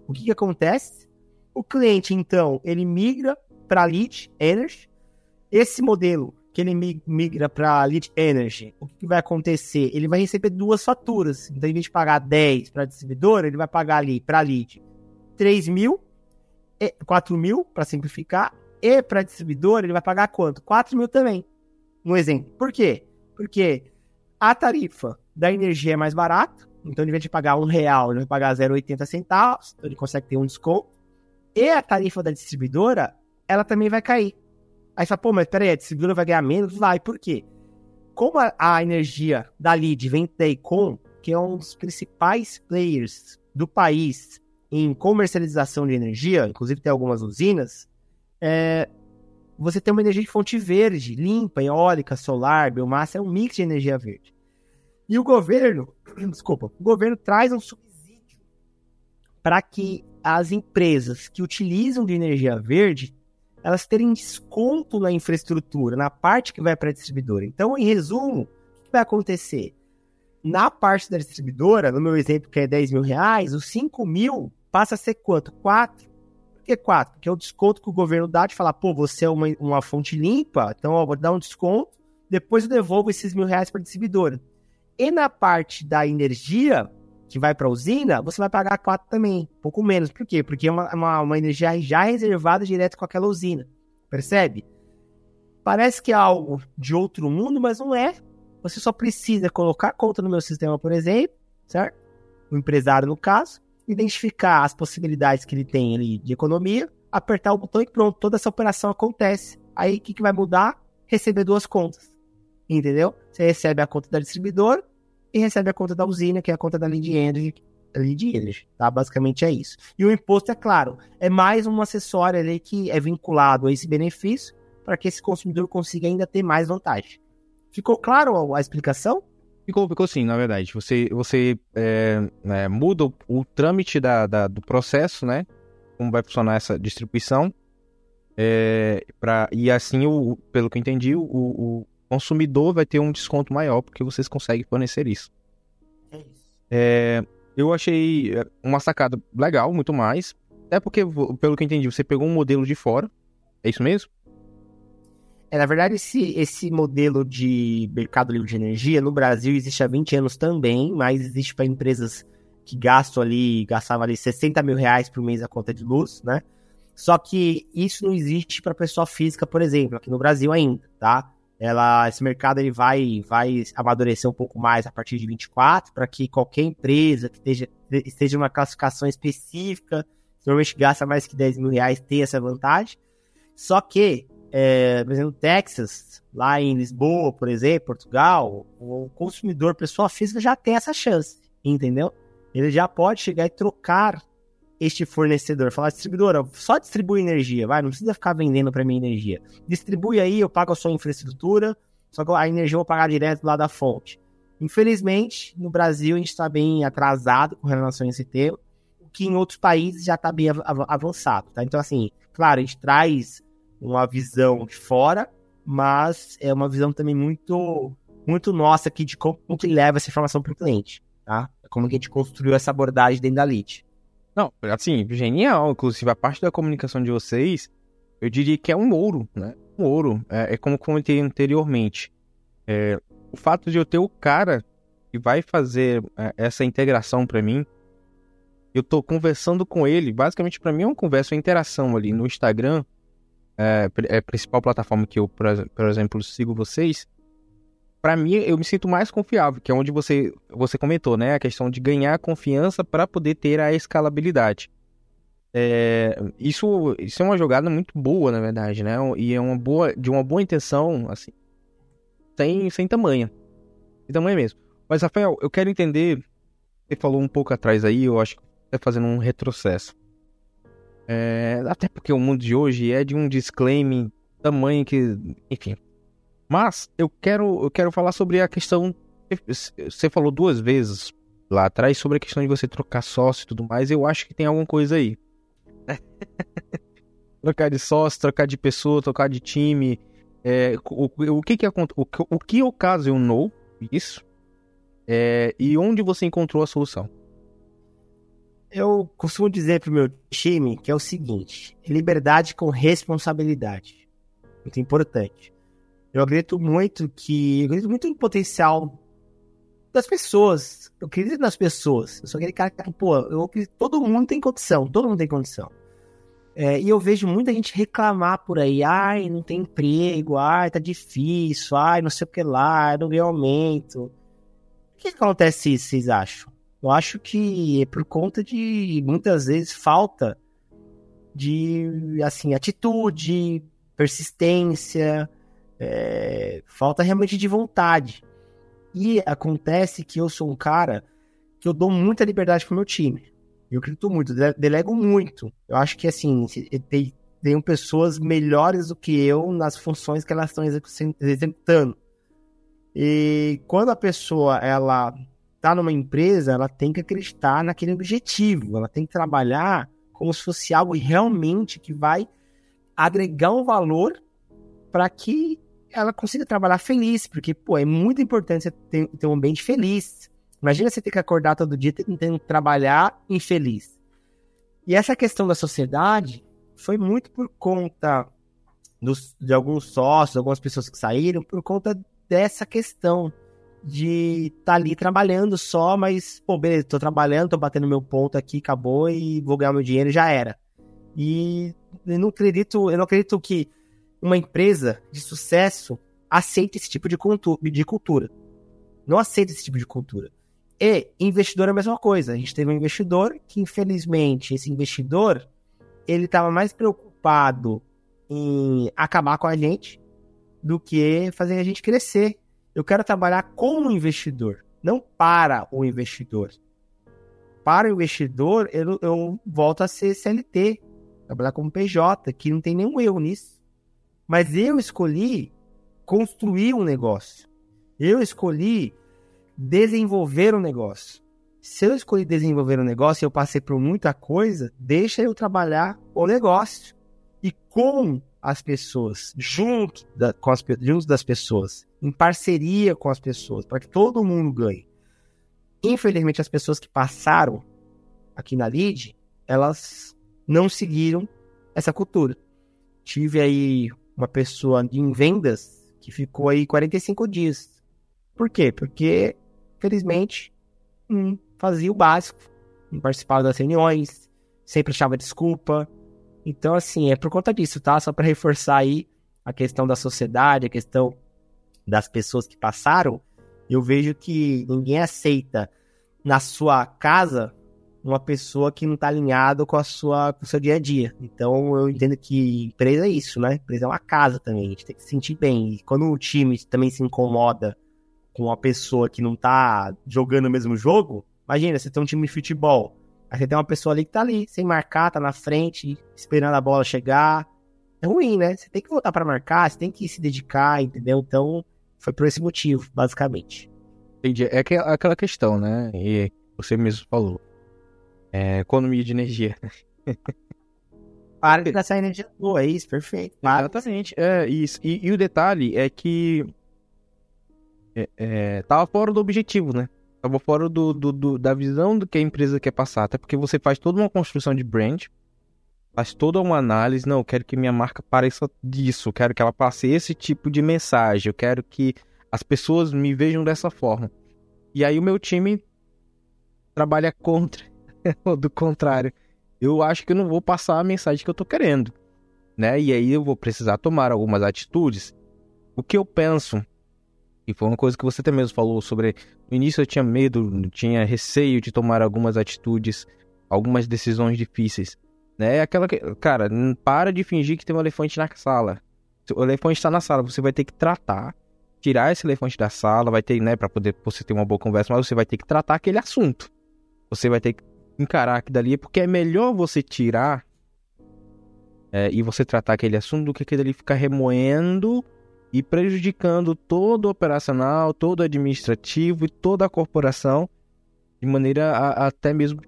o que, que acontece? O cliente, então, ele migra para Lead Energy. Esse modelo que ele migra para Lead Energy, o que vai acontecer? Ele vai receber duas faturas. Então, em vez de pagar 10 para a distribuidora, ele vai pagar ali para Lead 3 mil, 4 mil, para simplificar, e para a distribuidora ele vai pagar quanto? 4 mil também. Um exemplo. Por quê? Porque a tarifa da energia é mais barata, então, em vez de pagar um real, ele vai pagar 0,80 centavos, então ele consegue ter um desconto. E a tarifa da distribuidora ela também vai cair. Aí você fala, pô, mas peraí, a distribuidora vai ganhar menos? Vai, por quê? Como a, a energia da LID vem Econ, que é um dos principais players do país em comercialização de energia, inclusive tem algumas usinas, é, você tem uma energia de fonte verde, limpa, eólica, solar, biomassa, é um mix de energia verde. E o governo, [clears throat] desculpa, o governo traz um subsídio para que as empresas que utilizam de energia verde elas terem desconto na infraestrutura, na parte que vai para a distribuidora. Então, em resumo, o que vai acontecer? Na parte da distribuidora, no meu exemplo que é 10 mil reais, os 5 mil passa a ser quanto? 4. Por que 4? Porque é o desconto que o governo dá de falar, pô, você é uma, uma fonte limpa, então eu vou dar um desconto, depois eu devolvo esses mil reais para a distribuidora. E na parte da energia, que vai para a usina, você vai pagar 4 também, pouco menos. Por quê? Porque é uma, uma, uma energia já reservada direto com aquela usina. Percebe? Parece que é algo de outro mundo, mas não é. Você só precisa colocar a conta no meu sistema, por exemplo, certo? O empresário, no caso, identificar as possibilidades que ele tem ali de economia, apertar o botão e pronto, toda essa operação acontece. Aí o que, que vai mudar? Receber duas contas. Entendeu? Você recebe a conta da distribuidora e recebe a conta da usina, que é a conta da Lead Energy, Lead Energy, tá? Basicamente é isso. E o imposto, é claro, é mais um acessório ali que é vinculado a esse benefício para que esse consumidor consiga ainda ter mais vantagem. Ficou claro a, explicação? Ficou, ficou sim, na verdade. Você, você é, é, muda o, o trâmite da, da, do processo, né? Como vai funcionar essa distribuição. É, pra, e assim, o, pelo que eu entendi, o, o, consumidor vai ter um desconto maior porque vocês conseguem fornecer isso. É isso. É, eu achei é, uma sacada legal, muito mais. É porque, pelo que eu entendi, você pegou um modelo de fora. É isso mesmo? É, na verdade, esse, esse modelo de mercado livre de energia no Brasil existe há 20 anos também, mas existe para empresas que gastam ali, gastavam ali 60 mil reais por mês a conta de luz, né? Só que isso não existe para pessoa física, por exemplo, aqui no Brasil ainda, tá? ela, esse mercado ele vai, vai amadurecer um pouco mais a partir de 24, para que qualquer empresa que esteja, esteja uma classificação específica, normalmente gasta mais que 10 mil reais, tenha essa vantagem. Só que é, por exemplo, Texas, lá em Lisboa, por exemplo, Portugal, o consumidor, pessoa física, já tem essa chance, entendeu? Ele já pode chegar e trocar este fornecedor. Falar, distribuidora, só distribui energia, vai, não precisa ficar vendendo para mim energia. Distribui aí, eu pago a sua infraestrutura, só que a energia eu vou pagar direto lá da fonte. Infelizmente, no Brasil a gente está bem atrasado com relação a esse tema, o que em outros países já está bem avançado, tá? Então, assim, claro, a gente traz uma visão de fora, mas é uma visão também muito muito nossa aqui de como que leva essa informação para o cliente, tá? Como que a gente construiu essa abordagem dentro da lead. Não, assim, genial. Inclusive, a parte da comunicação de vocês, eu diria que é um ouro, né? Um ouro. É, é como comentei anteriormente. É, o fato de eu ter o cara que vai fazer é, essa integração para mim, eu tô conversando com ele. Basicamente, para mim é uma conversa, uma interação ali no Instagram. É, é principal plataforma que eu, por exemplo, sigo vocês para mim, eu me sinto mais confiável, que é onde você, você comentou, né? A questão de ganhar confiança para poder ter a escalabilidade. É, isso, isso é uma jogada muito boa, na verdade, né? E é uma boa, de uma boa intenção, assim, sem, sem tamanho. Sem tamanho mesmo. Mas, Rafael, eu quero entender. Você falou um pouco atrás aí, eu acho que é fazendo um retrocesso. É, até porque o mundo de hoje é de um disclaimer tamanho que. Enfim, mas eu quero, eu quero falar sobre a questão. Você falou duas vezes lá atrás sobre a questão de você trocar sócio e tudo mais. Eu acho que tem alguma coisa aí. [laughs] trocar de sócio, trocar de pessoa, trocar de time. É, o, o, que que o, o que ocasionou isso? É, e onde você encontrou a solução? Eu costumo dizer pro meu time que é o seguinte: liberdade com responsabilidade. Muito importante. Eu acredito muito que. Eu acredito muito no potencial das pessoas. Eu acredito nas pessoas. Eu sou aquele cara que, pô, eu todo mundo tem condição. Todo mundo tem condição. É, e eu vejo muita gente reclamar por aí. Ai, não tem emprego. Ai, tá difícil. Ai, não sei o que lá. Não ganho aumento. Por que acontece isso, vocês acham? Eu acho que é por conta de muitas vezes falta de assim atitude, persistência, é, falta realmente de vontade. E acontece que eu sou um cara que eu dou muita liberdade pro meu time. Eu acredito muito, delego muito. Eu acho que, assim, tem, tem pessoas melhores do que eu nas funções que elas estão executando. E quando a pessoa, ela tá numa empresa, ela tem que acreditar naquele objetivo. Ela tem que trabalhar como se fosse algo realmente que vai agregar um valor para que ela consiga trabalhar feliz, porque, pô, é muito importante você ter, ter um ambiente feliz. Imagina você ter que acordar todo dia tentando trabalhar infeliz. E essa questão da sociedade foi muito por conta dos, de alguns sócios, algumas pessoas que saíram, por conta dessa questão de estar tá ali trabalhando só, mas, pô, beleza, tô trabalhando, tô batendo meu ponto aqui, acabou e vou ganhar meu dinheiro já era. E eu não acredito, eu não acredito que uma empresa de sucesso aceita esse tipo de, de cultura. Não aceita esse tipo de cultura. E investidor é a mesma coisa. A gente teve um investidor que, infelizmente, esse investidor ele estava mais preocupado em acabar com a gente do que fazer a gente crescer. Eu quero trabalhar como investidor, não para o investidor. Para o investidor, eu, eu volto a ser CLT, trabalhar como PJ, que não tem nenhum erro nisso. Mas eu escolhi construir um negócio. Eu escolhi desenvolver um negócio. Se eu escolhi desenvolver um negócio e eu passei por muita coisa, deixa eu trabalhar o negócio. E com as pessoas, junto, da, com as, junto das pessoas, em parceria com as pessoas, para que todo mundo ganhe. Infelizmente, as pessoas que passaram aqui na LID, elas não seguiram essa cultura. Tive aí uma pessoa em vendas que ficou aí 45 dias. Por quê? Porque, felizmente, hum, fazia o básico, não participava das reuniões, sempre achava desculpa. Então, assim, é por conta disso, tá? Só para reforçar aí a questão da sociedade, a questão das pessoas que passaram, eu vejo que ninguém aceita na sua casa uma pessoa que não está alinhado com a sua com o seu dia a dia. Então eu entendo que empresa é isso, né? Empresa é uma casa também, a gente tem que se sentir bem. E quando o time também se incomoda com uma pessoa que não tá jogando o mesmo jogo, imagina, você tem um time de futebol, aí você tem uma pessoa ali que tá ali, sem marcar, tá na frente, esperando a bola chegar. É ruim, né? Você tem que voltar para marcar, você tem que se dedicar, entendeu? Então, foi por esse motivo, basicamente. Entendi. É aquela questão, né? E você mesmo falou. É, economia de energia. Para de gastar energia boa, é isso, perfeito. Para. Exatamente, é isso. E, e, o detalhe é que é, é, tava fora do objetivo, né? Tava fora do, do, do, da visão do que a empresa quer passar. Até porque você faz toda uma construção de brand, faz toda uma análise. Não, eu quero que minha marca pareça disso, eu quero que ela passe esse tipo de mensagem, eu quero que as pessoas me vejam dessa forma. E aí o meu time trabalha contra, [laughs] ou do contrário. Eu acho que eu não vou passar a mensagem que eu tô querendo, né? E aí eu vou precisar tomar algumas atitudes. O que eu penso, e foi uma coisa que você até mesmo falou sobre, no início eu tinha medo, tinha receio de tomar algumas atitudes, algumas decisões difíceis? É aquela que, cara, para de fingir que tem um elefante na sala. O elefante está na sala, você vai ter que tratar tirar esse elefante da sala, vai ter, né, para poder você ter uma boa conversa, mas você vai ter que tratar aquele assunto. Você vai ter que encarar aquilo dali, porque é melhor você tirar é, e você tratar aquele assunto do que aquele ali ficar remoendo e prejudicando todo o operacional, todo o administrativo e toda a corporação de maneira a, a até mesmo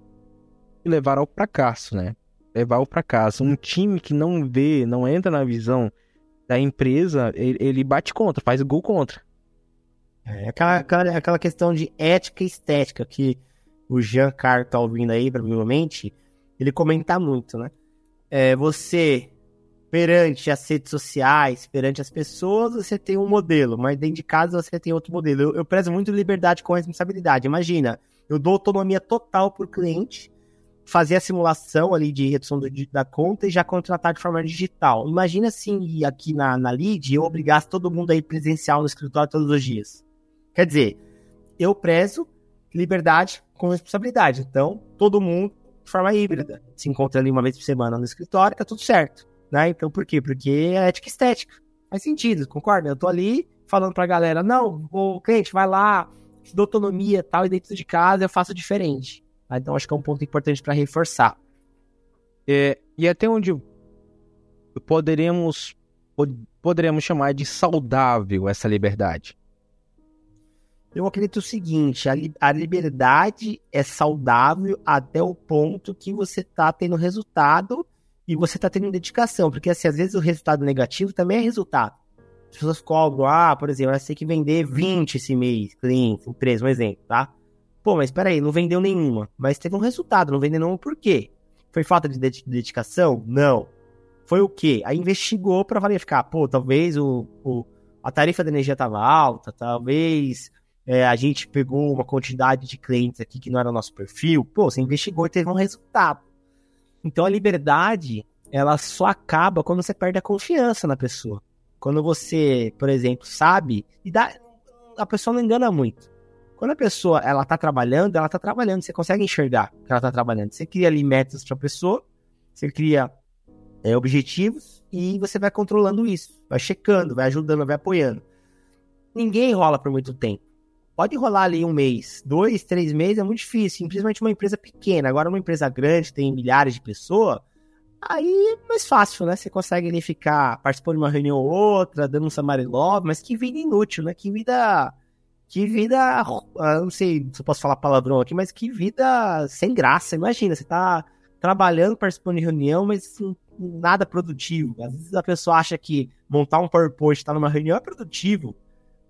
levar ao fracasso, né? Levar ao fracasso. Um time que não vê, não entra na visão da empresa, ele, ele bate contra, faz gol contra. É aquela, aquela, aquela questão de ética e estética que o Jean Carlos tá ouvindo aí, provavelmente, ele comenta muito, né? É, você, perante as redes sociais, perante as pessoas, você tem um modelo, mas dentro de casa você tem outro modelo. Eu, eu prezo muito liberdade com responsabilidade. Imagina, eu dou autonomia total pro cliente, fazer a simulação ali de redução do, da conta e já contratar de forma digital. Imagina assim, aqui na, na lead, eu obrigasse todo mundo a ir presencial no escritório todos os dias. Quer dizer, eu prezo liberdade com responsabilidade. Então, todo mundo de forma híbrida. Se encontra ali uma vez por semana no escritório, tá tudo certo. Né? Então, por quê? Porque é ética estética. Faz sentido, concorda? Eu tô ali falando pra galera, não, o cliente vai lá, dou autonomia tal, e dentro de casa eu faço diferente. Tá? Então acho que é um ponto importante para reforçar. É, e até onde poderemos poderemos chamar de saudável essa liberdade? Eu acredito o seguinte: a, a liberdade é saudável até o ponto que você está tendo resultado e você está tendo dedicação. Porque assim, às vezes o resultado negativo também é resultado. As pessoas cobram, ah, por exemplo, você tem que vender 20 esse mês, cliente, empresa, um exemplo, tá? Pô, mas peraí, não vendeu nenhuma. Mas teve um resultado, não vendeu nenhuma por quê? Foi falta de dedicação? Não. Foi o quê? Aí investigou para verificar. Pô, talvez o, o, a tarifa da energia estava alta, talvez é, a gente pegou uma quantidade de clientes aqui que não era nosso perfil. Pô, você investigou e teve um resultado. Então a liberdade, ela só acaba quando você perde a confiança na pessoa. Quando você, por exemplo, sabe, e dá, a pessoa não engana muito. Quando a pessoa ela tá trabalhando, ela tá trabalhando, você consegue enxergar que ela tá trabalhando. Você cria ali metas para a pessoa, você cria é, objetivos e você vai controlando isso, vai checando, vai ajudando, vai apoiando. Ninguém rola por muito tempo. Pode rolar ali um mês, dois, três meses, é muito difícil, principalmente uma empresa pequena. Agora, uma empresa grande, tem milhares de pessoas, aí é mais fácil, né? Você consegue ali ficar participando de uma reunião ou outra, dando um samarilove, mas que vida inútil, né? Que vida que vida. Ah, não sei se eu posso falar palavrão aqui, mas que vida sem graça. Imagina, você tá trabalhando, participando de reunião, mas nada produtivo. Às vezes a pessoa acha que montar um PowerPoint, estar tá numa reunião é produtivo.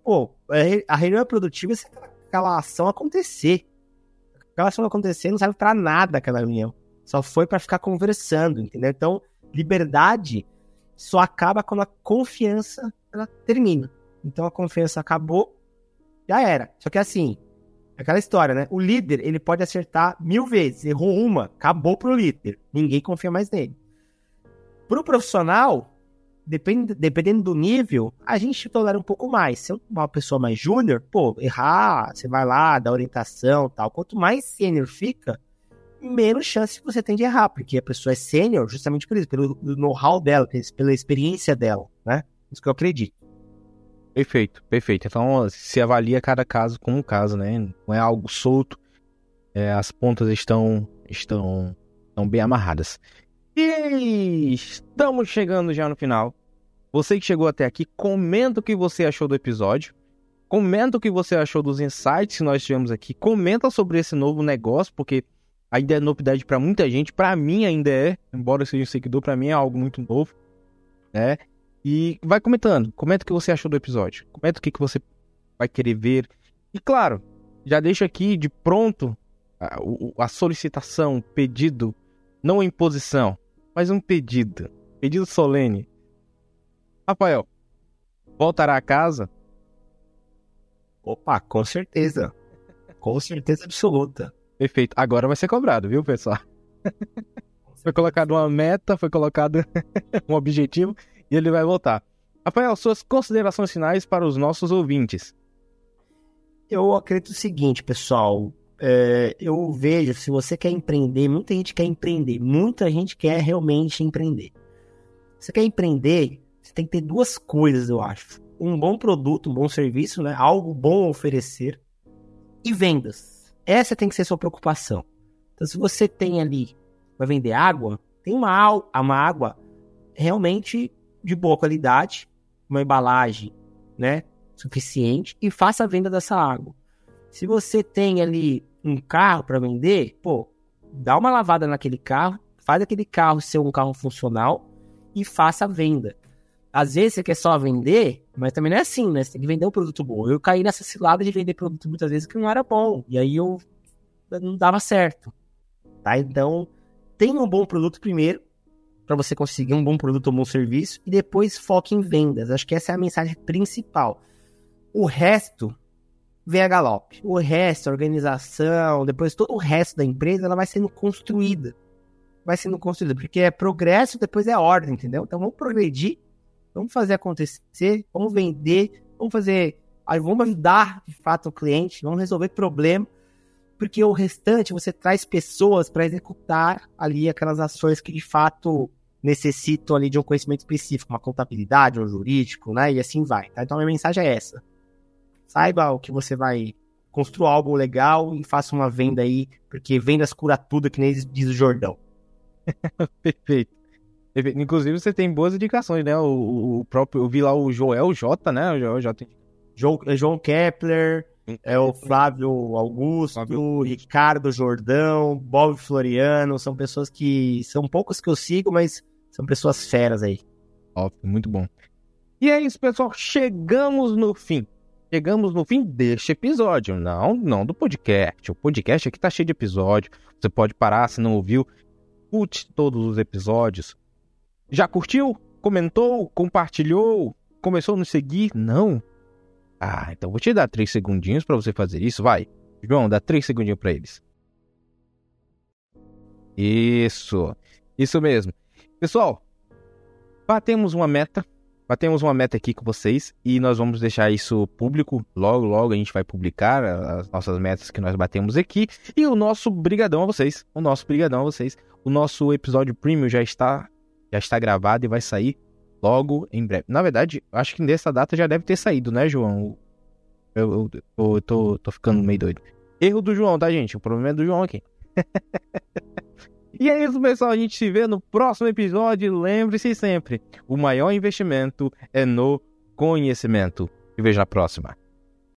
Pô, é, a reunião é produtiva se aquela ação acontecer. Aquela ação acontecer não serve para nada aquela reunião. Só foi para ficar conversando, entendeu? Então, liberdade só acaba quando a confiança ela termina. Então a confiança acabou, já era. Só que assim, aquela história, né? O líder, ele pode acertar mil vezes. Errou uma, acabou pro líder. Ninguém confia mais nele. Pro profissional, depend, dependendo do nível, a gente tolera um pouco mais. Se é uma pessoa mais júnior, pô, errar, você vai lá, dá orientação tal. Quanto mais sênior fica, menos chance você tem de errar, porque a pessoa é sênior justamente por isso, pelo know-how dela, pela experiência dela, né? Isso que eu acredito. Perfeito, perfeito. Então se avalia cada caso como um caso, né? Não é algo solto. É, as pontas estão, estão, estão bem amarradas. E estamos chegando já no final. Você que chegou até aqui, comenta o que você achou do episódio. Comenta o que você achou dos insights que nós tivemos aqui. Comenta sobre esse novo negócio, porque ainda é novidade para muita gente. Para mim ainda é, embora eu seja um seguidor, para mim é algo muito novo, né? E vai comentando. Comenta o que você achou do episódio. Comenta o que, que você vai querer ver. E claro, já deixa aqui de pronto a, a solicitação, pedido, não imposição, mas um pedido. Pedido solene. Rafael, voltará a casa? Opa, com certeza. Com certeza absoluta. Perfeito. Agora vai ser cobrado, viu, pessoal? [laughs] foi colocado uma meta, foi colocado [laughs] um objetivo e ele vai voltar. Rafael, suas considerações finais para os nossos ouvintes. Eu acredito o seguinte, pessoal. É, eu vejo, se você quer empreender, muita gente quer empreender, muita gente quer realmente empreender. Você quer empreender, você tem que ter duas coisas, eu acho. Um bom produto, um bom serviço, né? Algo bom a oferecer. E vendas. Essa tem que ser sua preocupação. Então, se você tem ali, vai vender água, tem uma, uma água realmente de boa qualidade, uma embalagem, né? Suficiente e faça a venda dessa água. Se você tem ali um carro para vender, pô, dá uma lavada naquele carro, faz aquele carro ser um carro funcional e faça a venda. Às vezes você quer só vender, mas também não é assim, né? Você tem que vender um produto bom. Eu caí nessa cilada de vender produto muitas vezes que não era bom. E aí eu não dava certo. Tá? Então, tenha um bom produto primeiro, para você conseguir um bom produto ou um bom serviço, e depois foque em vendas. Acho que essa é a mensagem principal. O resto vem a galope. O resto, a organização, depois todo o resto da empresa, ela vai sendo construída. Vai sendo construída, porque é progresso, depois é ordem, entendeu? Então vamos progredir Vamos fazer acontecer, vamos vender, vamos fazer, vamos ajudar de fato o cliente, vamos resolver problema, porque o restante você traz pessoas para executar ali aquelas ações que de fato necessitam ali de um conhecimento específico, uma contabilidade, um jurídico, né? E assim vai. Tá? Então a minha mensagem é essa. Saiba o que você vai construa algo legal e faça uma venda aí, porque vendas cura tudo, que nem diz o Jordão. [laughs] Perfeito. Inclusive, você tem boas indicações, né? O, o próprio, eu vi lá o Joel J, né? O Joel J. João, é João Kepler, é o Flávio Augusto, Flávio. Ricardo Jordão, Bob Floriano, são pessoas que. São poucos que eu sigo, mas são pessoas feras aí. Óbvio, muito bom. E é isso, pessoal. Chegamos no fim. Chegamos no fim deste episódio. Não, não do podcast. O podcast aqui tá cheio de episódio. Você pode parar se não ouviu. Curte todos os episódios. Já curtiu? Comentou? Compartilhou? Começou a nos seguir? Não? Ah, então vou te dar três segundinhos para você fazer isso. Vai. João, dá três segundinhos para eles. Isso. Isso mesmo. Pessoal, batemos uma meta. Batemos uma meta aqui com vocês e nós vamos deixar isso público. Logo, logo a gente vai publicar as nossas metas que nós batemos aqui. E o nosso brigadão a vocês. O nosso brigadão a vocês. O nosso episódio premium já está já está gravado e vai sair logo em breve. Na verdade, acho que nessa data já deve ter saído, né, João? Eu, eu, eu tô, tô ficando meio doido. Erro do João, tá, gente? O problema é do João aqui. [laughs] e é isso, pessoal. A gente se vê no próximo episódio. Lembre-se sempre: o maior investimento é no conhecimento. E veja na próxima.